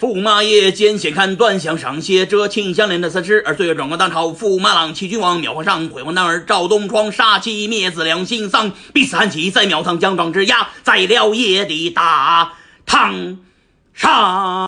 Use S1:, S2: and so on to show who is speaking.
S1: 驸马爷见险看断，想赏些这庆香莲的三尸，而岁月转过当朝，驸马郎欺君王，秒皇上，毁婚男儿赵东窗，杀妻灭子良心丧，必死汉旗在庙堂，将状之压，在了爷的大堂上。